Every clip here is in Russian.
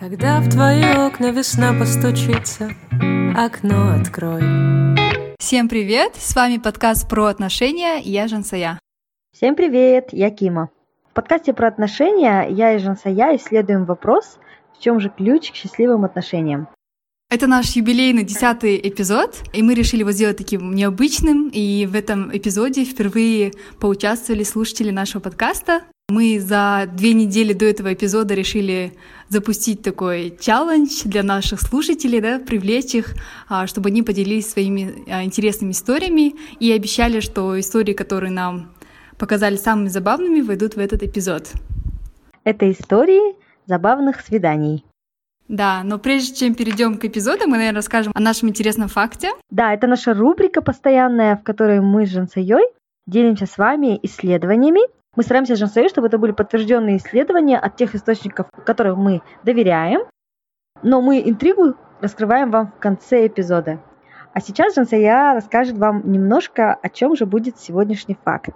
Когда в твои окна весна постучится, окно открой. Всем привет! С вами подкаст про отношения, я Жансая. Всем привет, я Кима. В подкасте про отношения я и Жансая исследуем вопрос, в чем же ключ к счастливым отношениям. Это наш юбилейный десятый эпизод, и мы решили его сделать таким необычным, и в этом эпизоде впервые поучаствовали слушатели нашего подкаста. Мы за две недели до этого эпизода решили запустить такой челлендж для наших слушателей, да, привлечь их, а, чтобы они поделились своими а, интересными историями и обещали, что истории, которые нам показали самыми забавными, войдут в этот эпизод. Это истории забавных свиданий. Да, но прежде чем перейдем к эпизоду, мы, наверное, расскажем о нашем интересном факте. Да, это наша рубрика постоянная, в которой мы с Жансайой делимся с вами исследованиями. Мы стараемся с Жансайой, чтобы это были подтвержденные исследования от тех источников, которым мы доверяем. Но мы интригу раскрываем вам в конце эпизода. А сейчас Жансая расскажет вам немножко, о чем же будет сегодняшний факт.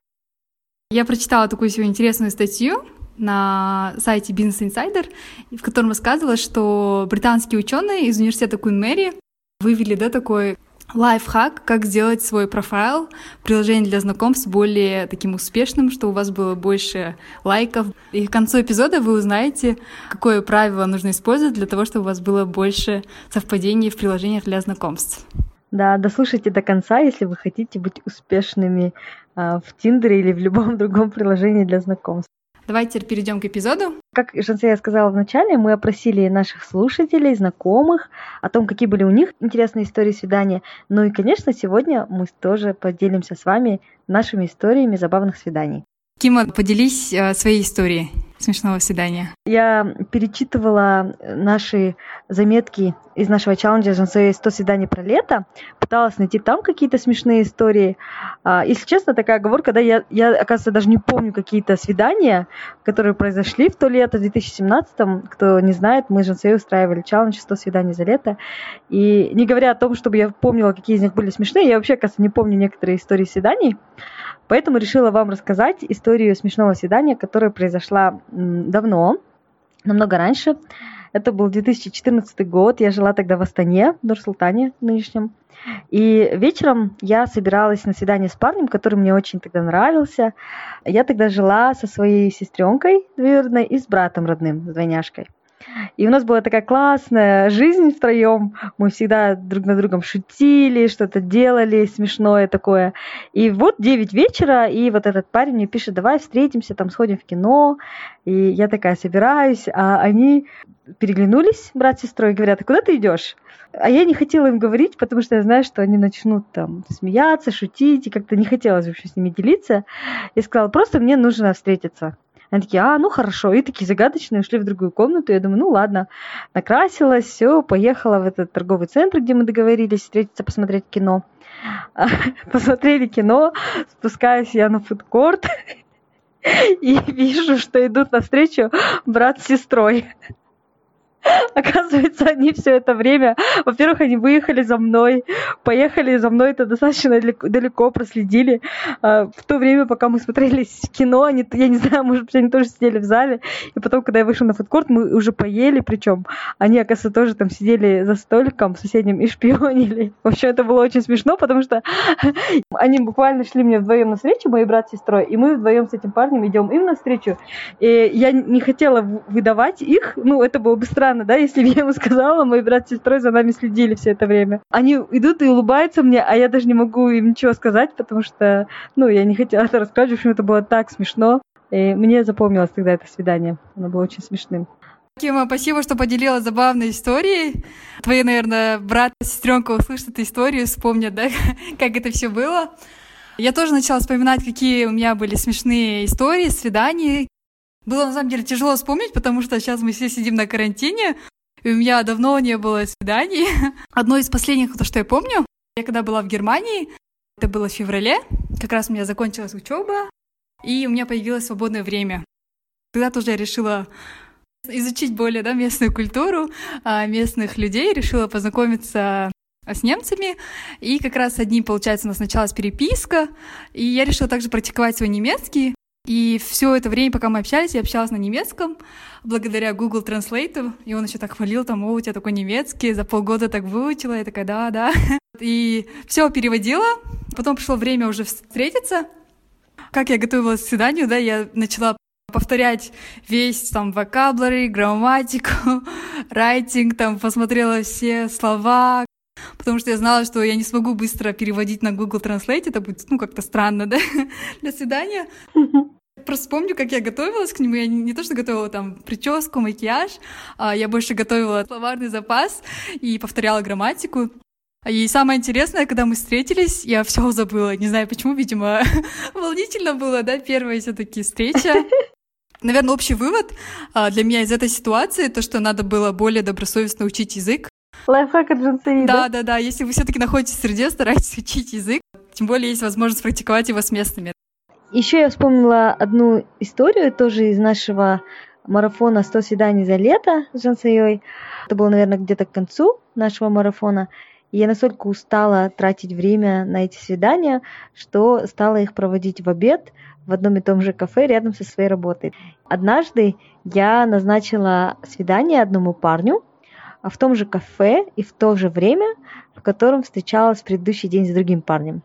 Я прочитала такую сегодня интересную статью на сайте Business Insider, в котором рассказывалось, что британские ученые из университета Куин Мэри вывели да, такой лайфхак, как сделать свой профайл, приложение для знакомств более таким успешным, чтобы у вас было больше лайков. И к концу эпизода вы узнаете, какое правило нужно использовать для того, чтобы у вас было больше совпадений в приложениях для знакомств. Да, дослушайте до конца, если вы хотите быть успешными э, в Тиндере или в любом другом приложении для знакомств. Давайте теперь перейдем к эпизоду. Как Жансея сказала в начале, мы опросили наших слушателей, знакомых о том, какие были у них интересные истории свидания. Ну и, конечно, сегодня мы тоже поделимся с вами нашими историями забавных свиданий. Кима, поделись э, своей историей смешного свидания. Я перечитывала наши заметки из нашего челленджа «Жансуэ 100 свиданий про лето», пыталась найти там какие-то смешные истории. А, если честно, такая оговорка, да, я, я, оказывается, даже не помню какие-то свидания, которые произошли в то лето, в 2017-м. Кто не знает, мы с Жансуэ устраивали челлендж «100 свиданий за лето». И не говоря о том, чтобы я помнила, какие из них были смешные, я вообще, оказывается, не помню некоторые истории свиданий. Поэтому решила вам рассказать историю смешного свидания, которая произошла давно, намного раньше. Это был 2014 год, я жила тогда в Астане, в Нур-Султане нынешнем. И вечером я собиралась на свидание с парнем, который мне очень тогда нравился. Я тогда жила со своей сестренкой двоюродной и с братом родным, с двойняшкой. И у нас была такая классная жизнь втроем. Мы всегда друг на другом шутили, что-то делали смешное такое. И вот 9 вечера, и вот этот парень мне пишет, давай встретимся, там сходим в кино. И я такая собираюсь, а они переглянулись, брат с сестрой, и говорят, а куда ты идешь? А я не хотела им говорить, потому что я знаю, что они начнут там смеяться, шутить, и как-то не хотелось вообще с ними делиться. Я сказала, просто мне нужно встретиться. Они такие, а, ну хорошо. И такие загадочные ушли в другую комнату. Я думаю, ну ладно. Накрасилась, все, поехала в этот торговый центр, где мы договорились встретиться, посмотреть кино. Посмотрели кино, спускаюсь я на фудкорт и вижу, что идут навстречу брат с сестрой. Оказывается, они все это время, во-первых, они выехали за мной, поехали за мной, это достаточно далеко, проследили. А, в то время, пока мы смотрели кино, они, я не знаю, может быть, они тоже сидели в зале. И потом, когда я вышла на фудкорт, мы уже поели, причем они, оказывается, тоже там сидели за столиком соседним и шпионили. В общем, это было очень смешно, потому что они буквально шли мне вдвоем на встречу, мой брат с сестрой, и мы вдвоем с этим парнем идем им навстречу. И я не хотела выдавать их, ну, это было бы странно, странно, да, если бы я ему сказала, мой брат с сестрой за нами следили все это время. Они идут и улыбаются мне, а я даже не могу им ничего сказать, потому что, ну, я не хотела это рассказать, в общем, это было так смешно. И мне запомнилось тогда это свидание. Оно было очень смешным. Кима, спасибо, что поделилась забавной историей. Твои, наверное, брат и сестренка услышат эту историю, вспомнят, да, как это все было. Я тоже начала вспоминать, какие у меня были смешные истории, свиданий, было на самом деле тяжело вспомнить, потому что сейчас мы все сидим на карантине, и у меня давно не было свиданий. Одно из последних, то, что я помню, я когда была в Германии, это было в феврале, как раз у меня закончилась учеба, и у меня появилось свободное время. Тогда тоже я решила изучить более да, местную культуру, а, местных людей, решила познакомиться с немцами. И как раз одни, получается, у нас началась переписка, и я решила также практиковать свой немецкий. И все это время, пока мы общались, я общалась на немецком, благодаря Google Translate, и он еще так хвалил, там, о, у тебя такой немецкий, за полгода так выучила, я такая, да, да. И все переводила, потом пришло время уже встретиться. Как я готовилась к свиданию, да, я начала повторять весь там vocabulary, грамматику, writing, там посмотрела все слова, потому что я знала, что я не смогу быстро переводить на Google Translate, это будет, ну, как-то странно, да, для свидания. Просто помню, как я готовилась к нему. Я не, не то, что готовила там прическу, макияж, а я больше готовила словарный запас и повторяла грамматику. И самое интересное, когда мы встретились, я все забыла. Не знаю почему, видимо, волнительно было, да, первая все-таки встреча. Наверное, общий вывод а, для меня из этой ситуации, то, что надо было более добросовестно учить язык. Лайфхак от Джинсеи, да? Да, да, да. Если вы все-таки находитесь в среде, старайтесь учить язык. Тем более есть возможность практиковать его с местными. Еще я вспомнила одну историю тоже из нашего марафона «100 свиданий за лето» с Жансеей. Это было, наверное, где-то к концу нашего марафона. И я настолько устала тратить время на эти свидания, что стала их проводить в обед в одном и том же кафе рядом со своей работой. Однажды я назначила свидание одному парню а в том же кафе и в то же время, в котором встречалась в предыдущий день с другим парнем.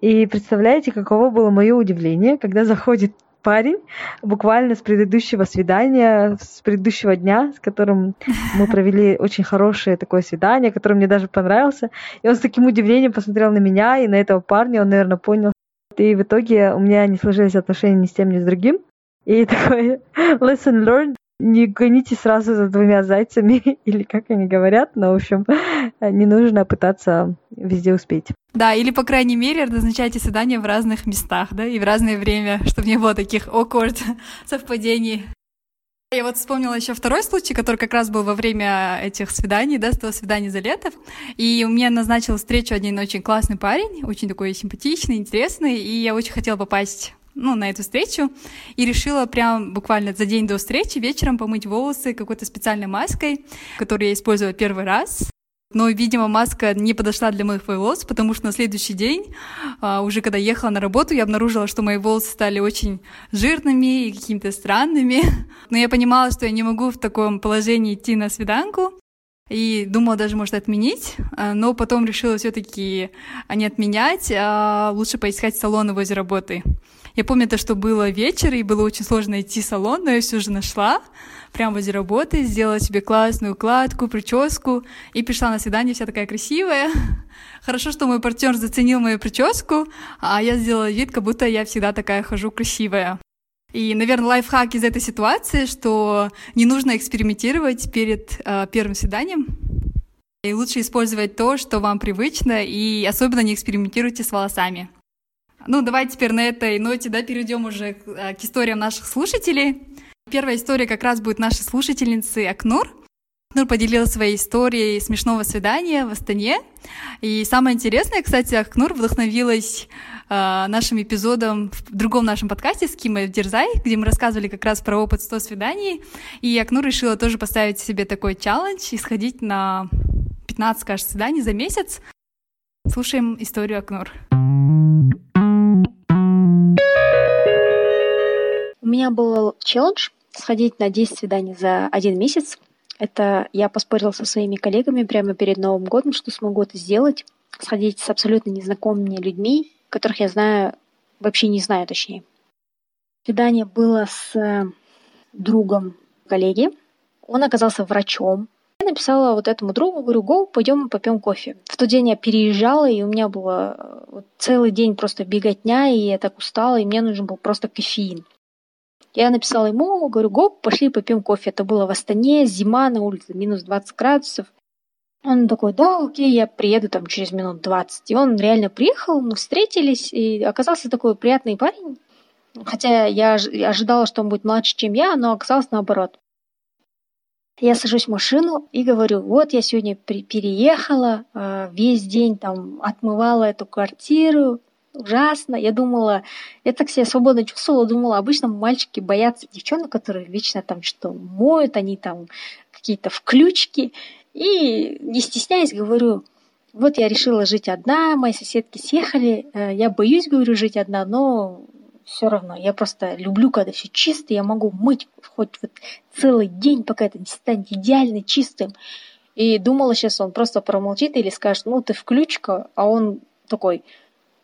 И представляете, каково было мое удивление, когда заходит парень буквально с предыдущего свидания, с предыдущего дня, с которым мы провели очень хорошее такое свидание, которое мне даже понравился. И он с таким удивлением посмотрел на меня и на этого парня, он, наверное, понял. И в итоге у меня не сложились отношения ни с тем, ни с другим. И такой lesson learned не гоните сразу за двумя зайцами, или как они говорят, но, в общем, не нужно пытаться везде успеть. Да, или, по крайней мере, назначайте свидания в разных местах, да, и в разное время, чтобы не было таких awkward совпадений. Я вот вспомнила еще второй случай, который как раз был во время этих свиданий, да, с того свидания за лето. И у меня назначил встречу один очень классный парень, очень такой симпатичный, интересный, и я очень хотела попасть ну, на эту встречу, и решила прям буквально за день до встречи вечером помыть волосы какой-то специальной маской, которую я использовала первый раз. Но, видимо, маска не подошла для моих волос, потому что на следующий день, а, уже когда ехала на работу, я обнаружила, что мои волосы стали очень жирными и какими-то странными. Но я понимала, что я не могу в таком положении идти на свиданку, и думала даже, может, отменить, а, но потом решила все-таки не отменять, а лучше поискать салоны возле работы. Я помню то, что было вечер, и было очень сложно найти салон, но я все же нашла прямо возле работы, сделала себе классную укладку, прическу, и пришла на свидание вся такая красивая. Хорошо, что мой партнер заценил мою прическу, а я сделала вид, как будто я всегда такая хожу красивая. И, наверное, лайфхак из этой ситуации, что не нужно экспериментировать перед э, первым свиданием. И лучше использовать то, что вам привычно, и особенно не экспериментируйте с волосами. Ну, давайте теперь на этой ноте, да, перейдем уже к, э, к историям наших слушателей. Первая история как раз будет нашей слушательницы Акнур. Акнур поделилась своей историей смешного свидания в Астане. И самое интересное, кстати, Акнур вдохновилась э, нашим эпизодом в другом нашем подкасте с Кимой Дерзай, где мы рассказывали как раз про опыт 100 свиданий. И Акнур решила тоже поставить себе такой челлендж и сходить на 15, кажется, свиданий за месяц. Слушаем историю Акнур. У меня был челлендж сходить на 10 свиданий за один месяц. Это я поспорила со своими коллегами прямо перед Новым годом, что смогу это сделать. Сходить с абсолютно незнакомыми людьми, которых я знаю, вообще не знаю точнее. Свидание было с э, другом коллеги. Он оказался врачом. Я написала вот этому другу, говорю, го, пойдем попьем кофе. В тот день я переезжала, и у меня было э, вот целый день просто беготня, и я так устала, и мне нужен был просто кофеин. Я написала ему, говорю, гоп, пошли попьем кофе. Это было в Астане, зима на улице, минус 20 градусов. Он такой, да, окей, я приеду там через минут 20. И он реально приехал, мы встретились, и оказался такой приятный парень. Хотя я ожидала, что он будет младше, чем я, но оказалось наоборот. Я сажусь в машину и говорю, вот я сегодня переехала, а, весь день там отмывала эту квартиру, ужасно. Я думала, я так себя свободно чувствовала, думала, обычно мальчики боятся девчонок, которые вечно там что моют, они там какие-то включки. И не стесняясь, говорю, вот я решила жить одна, мои соседки съехали, э, я боюсь, говорю, жить одна, но все равно. Я просто люблю, когда все чисто, я могу мыть хоть вот целый день, пока это не станет идеально чистым. И думала, сейчас он просто промолчит или скажет, ну ты включка, а он такой,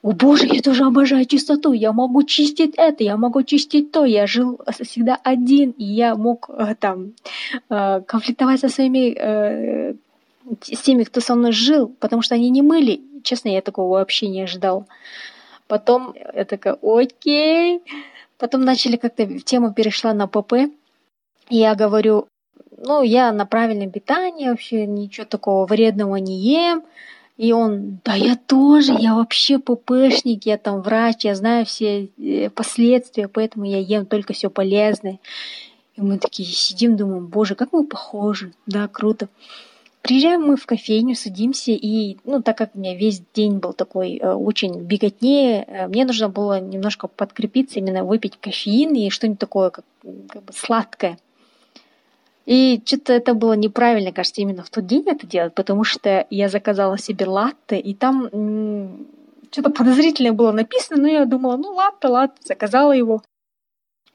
о боже, я тоже обожаю чистоту, я могу чистить это, я могу чистить то, я жил всегда один, и я мог э, там э, конфликтовать со своими, э, с теми, кто со мной жил, потому что они не мыли. Честно, я такого вообще не ожидал. Потом я такая, окей. Потом начали как-то, тема перешла на ПП. Я говорю, ну, я на правильном питании, вообще ничего такого вредного не ем. И он, да я тоже, я вообще ППшник, я там врач, я знаю все э, последствия, поэтому я ем только все полезное. И мы такие сидим, думаем, боже, как мы похожи, да, круто. Приезжаем мы в кофейню, садимся, и, ну, так как у меня весь день был такой э, очень беготнее, э, мне нужно было немножко подкрепиться, именно выпить кофеин и что-нибудь такое, как, как бы сладкое. И что-то это было неправильно, кажется, именно в тот день это делать, потому что я заказала себе латте, и там что-то подозрительное было написано, но я думала, ну латте, латте, заказала его.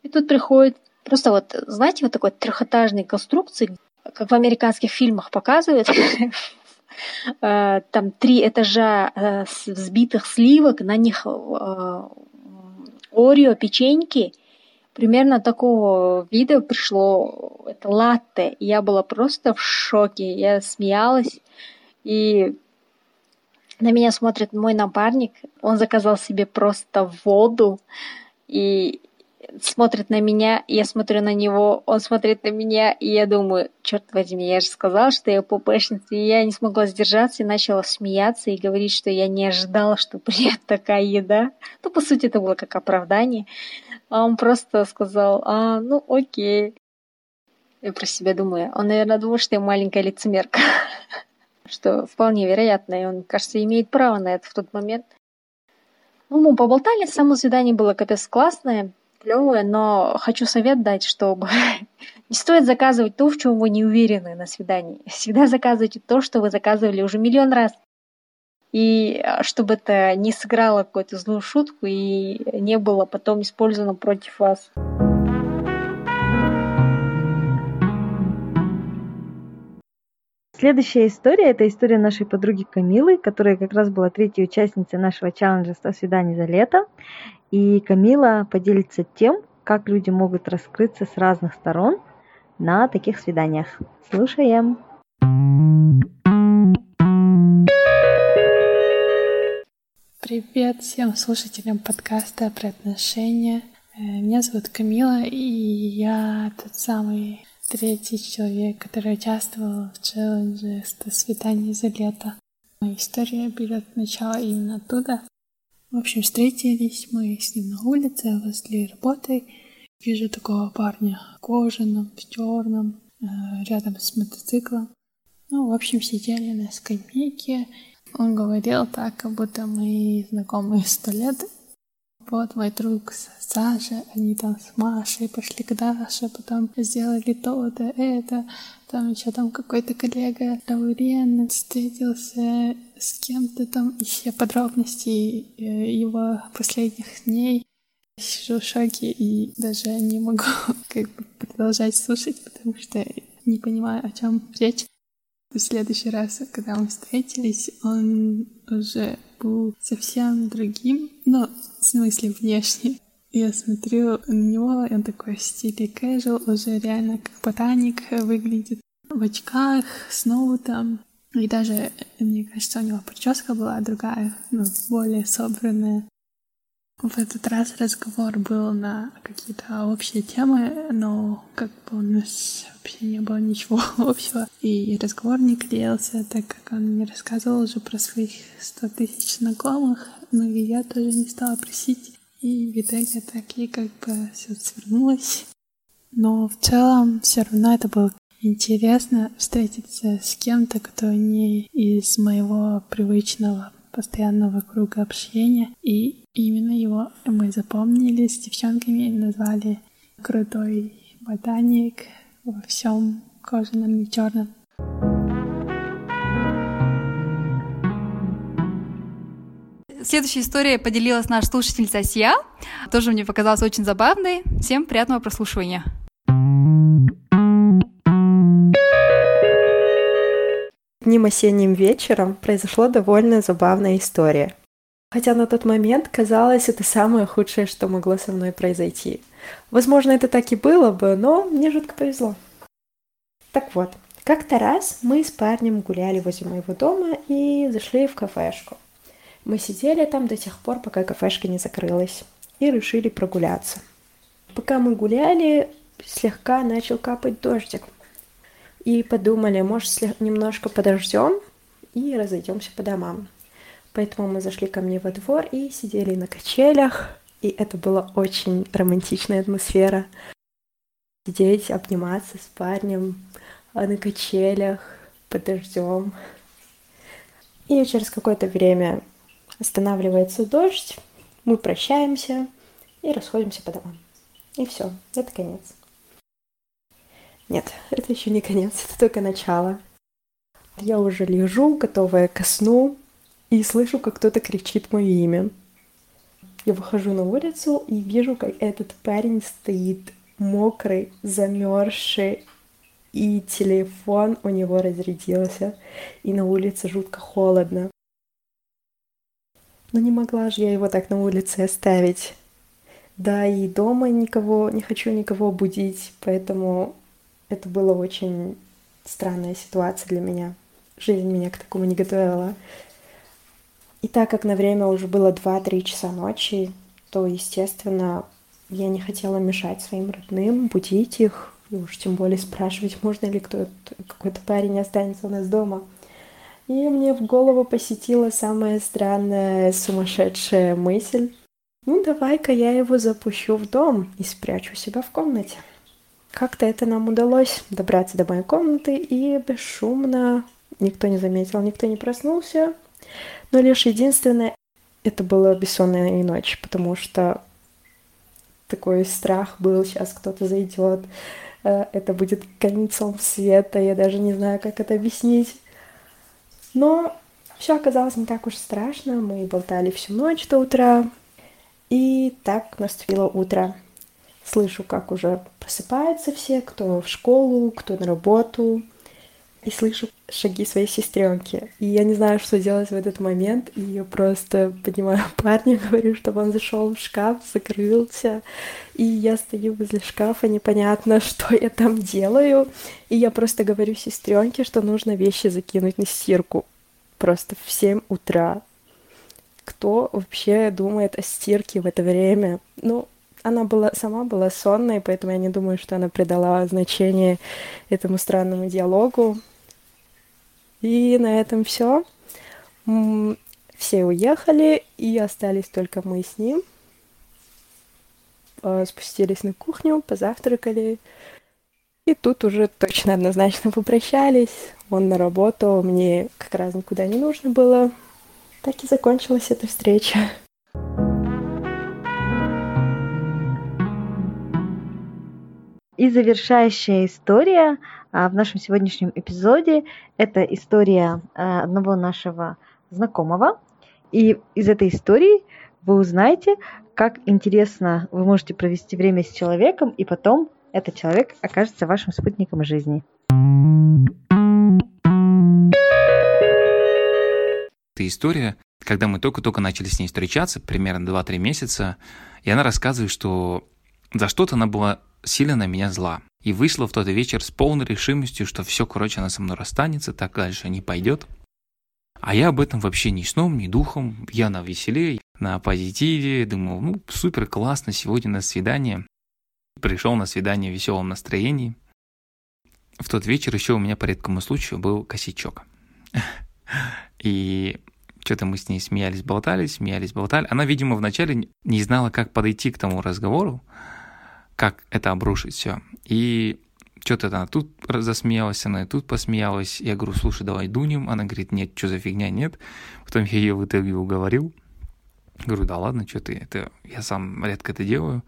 И тут приходит просто вот, знаете, вот такой трехэтажной конструкции, как в американских фильмах показывают, э, там три этажа э, взбитых сливок, на них э, орео, печеньки – примерно такого вида пришло это латте. Я была просто в шоке. Я смеялась. И на меня смотрит мой напарник. Он заказал себе просто воду. И смотрит на меня, я смотрю на него, он смотрит на меня, и я думаю, черт возьми, я же сказала, что я пупешница, и я не смогла сдержаться и начала смеяться и говорить, что я не ожидала, что придет такая еда. Ну, по сути, это было как оправдание. А он просто сказал, а, ну окей. Я про себя думаю, он, наверное, думал, что я маленькая лицемерка. Что вполне вероятно, и он, кажется, имеет право на это в тот момент. Ну, мы поболтали, само свидание было капец классное, клевое, но хочу совет дать, чтобы не стоит заказывать то, в чем вы не уверены на свидании. Всегда заказывайте то, что вы заказывали уже миллион раз и а, чтобы это не сыграло какую-то злую шутку и не было потом использовано против вас. Следующая история – это история нашей подруги Камилы, которая как раз была третьей участницей нашего челленджа «100 свиданий за лето». И Камила поделится тем, как люди могут раскрыться с разных сторон на таких свиданиях. Слушаем! Привет всем слушателям подкаста про отношения. Э, меня зовут Камила, и я тот самый третий человек, который участвовал в челлендже «100 свиданий за лето». Моя история берет начало именно оттуда. В общем, встретились мы с ним на улице возле работы. Вижу такого парня в кожаном, в черном, э, рядом с мотоциклом. Ну, в общем, сидели на скамейке, он говорил так, как будто мы знакомы сто лет. Вот мой друг Саша, они там с Машей пошли к Даше, потом сделали то-то, это. Там еще там какой-то коллега Лаурен встретился с кем-то там, еще подробности э, его последних дней. Сижу в шоке и даже не могу как бы продолжать слушать, потому что не понимаю, о чем речь. В следующий раз, когда мы встретились, он уже был совсем другим, но в смысле внешне. Я смотрю на него, он такой в стиле casual, уже реально как ботаник выглядит. В очках, снова там. И даже, мне кажется, у него прическа была другая, ну, более собранная. В этот раз разговор был на какие-то общие темы, но как бы у нас вообще не было ничего общего. И разговор не клеился, так как он мне рассказывал уже про своих 100 тысяч знакомых, но и я тоже не стала просить. И в итоге так и как бы все свернулось. Но в целом все равно это было интересно встретиться с кем-то, кто не из моего привычного постоянного круга общения. И именно его мы запомнили с девчонками назвали крутой ботаник во всем кожаном и черном. Следующая история поделилась наша слушательница Сия. Тоже мне показалась очень забавной. Всем приятного прослушивания. Одним осенним вечером произошла довольно забавная история. Хотя на тот момент казалось это самое худшее, что могло со мной произойти. Возможно, это так и было бы, но мне жутко повезло. Так вот, как-то раз мы с парнем гуляли возле моего дома и зашли в кафешку. Мы сидели там до тех пор, пока кафешка не закрылась, и решили прогуляться. Пока мы гуляли, слегка начал капать дождик – и подумали, может, немножко подождем и разойдемся по домам. Поэтому мы зашли ко мне во двор и сидели на качелях, и это была очень романтичная атмосфера. Сидеть, обниматься с парнем а на качелях, под дождем. И через какое-то время останавливается дождь, мы прощаемся и расходимся по домам. И все, это конец. Нет, это еще не конец, это только начало. Я уже лежу, готовая ко сну, и слышу, как кто-то кричит мое имя. Я выхожу на улицу и вижу, как этот парень стоит мокрый, замерзший, и телефон у него разрядился, и на улице жутко холодно. Но не могла же я его так на улице оставить. Да, и дома никого, не хочу никого будить, поэтому это была очень странная ситуация для меня. Жизнь меня к такому не готовила. И так как на время уже было 2-3 часа ночи, то, естественно, я не хотела мешать своим родным, будить их, и уж тем более спрашивать, можно ли кто какой-то парень останется у нас дома. И мне в голову посетила самая странная, сумасшедшая мысль. Ну, давай-ка я его запущу в дом и спрячу себя в комнате. Как-то это нам удалось добраться до моей комнаты и бесшумно, никто не заметил, никто не проснулся. Но лишь единственное, это была бессонная ночь, потому что такой страх был, сейчас кто-то зайдет, э, это будет концом света, я даже не знаю, как это объяснить. Но все оказалось не так уж страшно, мы болтали всю ночь до утра, и так наступило утро. Слышу, как уже просыпаются все, кто в школу, кто на работу. И слышу шаги своей сестренки. И я не знаю, что делать в этот момент. И я просто поднимаю парня, говорю, чтобы он зашел в шкаф, закрылся. И я стою возле шкафа, непонятно, что я там делаю. И я просто говорю сестренке, что нужно вещи закинуть на стирку. Просто в 7 утра. Кто вообще думает о стирке в это время? Ну, она была сама была сонной, поэтому я не думаю, что она придала значение этому странному диалогу. И на этом все. Все уехали, и остались только мы с ним. А, спустились на кухню, позавтракали. И тут уже точно однозначно попрощались. Он на работу, мне как раз никуда не нужно было. Так и закончилась эта встреча. И завершающая история а, в нашем сегодняшнем эпизоде – это история а, одного нашего знакомого. И из этой истории вы узнаете, как интересно вы можете провести время с человеком, и потом этот человек окажется вашим спутником жизни. Это история, когда мы только-только начали с ней встречаться, примерно 2-3 месяца, и она рассказывает, что за что-то она была сильно на меня зла. И вышла в тот вечер с полной решимостью, что все, короче, она со мной расстанется, так дальше не пойдет. А я об этом вообще ни сном, ни духом. Я на веселе, на позитиве. Думал, ну, супер, классно, сегодня на свидание. Пришел на свидание в веселом настроении. В тот вечер еще у меня по редкому случаю был косячок. И что-то мы с ней смеялись, болтались, смеялись, болтали. Она, видимо, вначале не знала, как подойти к тому разговору, как это обрушить все. И что-то она тут засмеялась, она и тут посмеялась. Я говорю, слушай, давай дунем. Она говорит, нет, что за фигня, нет. Потом я ее в итоге уговорил. Говорю, да ладно, что ты, это я сам редко это делаю.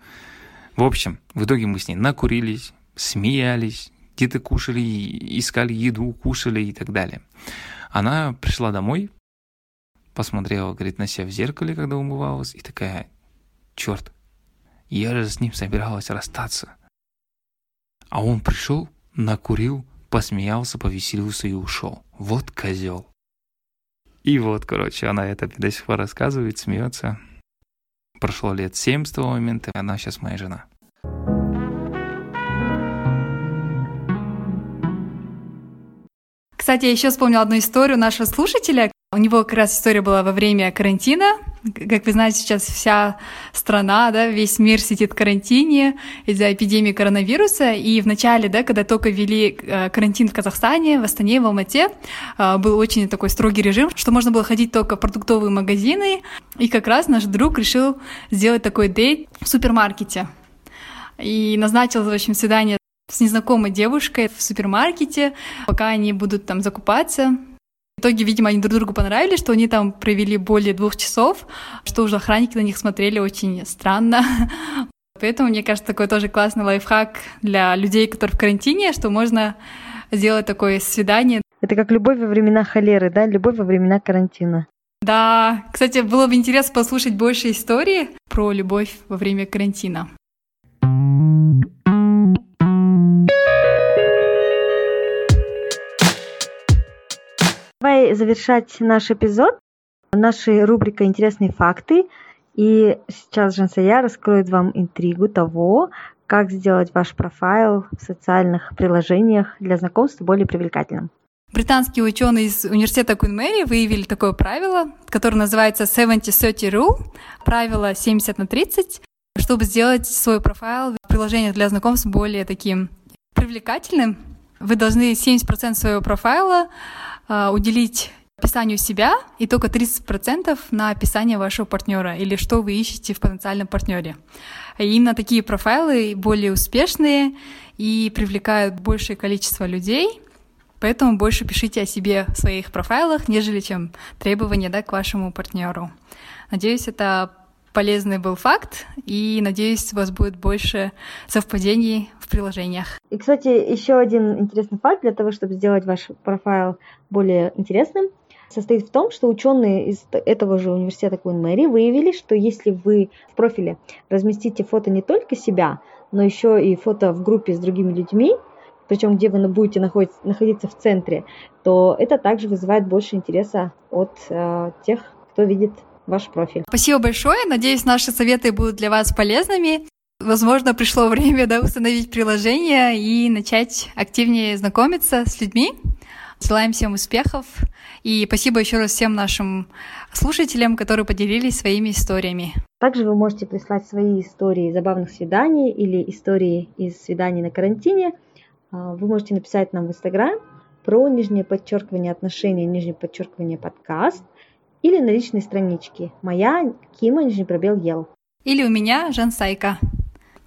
В общем, в итоге мы с ней накурились, смеялись, где-то кушали, искали еду, кушали и так далее. Она пришла домой, посмотрела, говорит, на себя в зеркале, когда умывалась, и такая, черт, я же с ним собиралась расстаться. А он пришел, накурил, посмеялся, повеселился и ушел. Вот козел. И вот, короче, она это до сих пор рассказывает, смеется. Прошло лет семь с того момента, и она сейчас моя жена. Кстати, я еще вспомнила одну историю нашего слушателя. У него как раз история была во время карантина. Как вы знаете, сейчас вся страна, да, весь мир сидит в карантине из-за эпидемии коронавируса. И в начале, да, когда только ввели э, карантин в Казахстане, в Астане, в Алмате, э, был очень такой строгий режим, что можно было ходить только в продуктовые магазины. И как раз наш друг решил сделать такой дейт в супермаркете. И назначил, в общем, свидание с незнакомой девушкой в супермаркете, пока они будут там закупаться. В итоге, видимо, они друг другу понравились, что они там провели более двух часов, что уже охранники на них смотрели очень странно. Поэтому, мне кажется, такой тоже классный лайфхак для людей, которые в карантине, что можно сделать такое свидание. Это как любовь во времена холеры, да? Любовь во времена карантина. Да, кстати, было бы интересно послушать больше истории про любовь во время карантина. Давай завершать наш эпизод. Наша рубрика «Интересные факты». И сейчас Жансая раскроет вам интригу того, как сделать ваш профайл в социальных приложениях для знакомства более привлекательным. Британские ученые из университета Куин Мэри выявили такое правило, которое называется 70-30 rule, правило 70 на 30, чтобы сделать свой профайл в приложениях для знакомств более таким привлекательным. Вы должны 70% своего профайла уделить описанию себя и только 30% на описание вашего партнера или что вы ищете в потенциальном партнере. И именно такие профайлы более успешные и привлекают большее количество людей, поэтому больше пишите о себе в своих профайлах, нежели чем требования да, к вашему партнеру. Надеюсь, это полезный был факт, и надеюсь, у вас будет больше совпадений в приложениях. И, кстати, еще один интересный факт для того, чтобы сделать ваш профайл более интересным, состоит в том, что ученые из этого же университета Куин Мэри выявили, что если вы в профиле разместите фото не только себя, но еще и фото в группе с другими людьми, причем где вы будете находиться в центре, то это также вызывает больше интереса от э, тех, кто видит ваш профиль. Спасибо большое. Надеюсь, наши советы будут для вас полезными. Возможно, пришло время да, установить приложение и начать активнее знакомиться с людьми. Желаем всем успехов. И спасибо еще раз всем нашим слушателям, которые поделились своими историями. Также вы можете прислать свои истории забавных свиданий или истории из свиданий на карантине. А, вы можете написать нам в Инстаграм про нижнее подчеркивание отношений, нижнее подчеркивание подкаст или на личной страничке. Моя Кима, нижний пробел Ел. Или у меня Жан Сайка.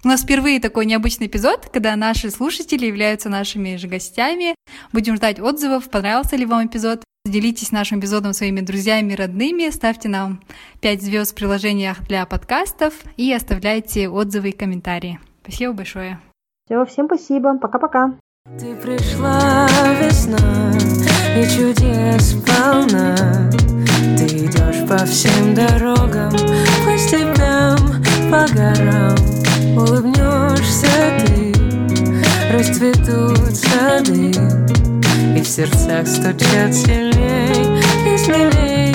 У нас впервые такой необычный эпизод, когда наши слушатели являются нашими же гостями. Будем ждать отзывов, понравился ли вам эпизод. Делитесь нашим эпизодом своими друзьями и родными, ставьте нам 5 звезд в приложениях для подкастов и оставляйте отзывы и комментарии. Спасибо большое. Все, всем спасибо. Пока-пока. Ты пришла весна и чудес полна. Ты идешь по всем дорогам, по степям, по горам. Улыбнешься ты, расцветут сады, И в сердцах стучат сильней и смелей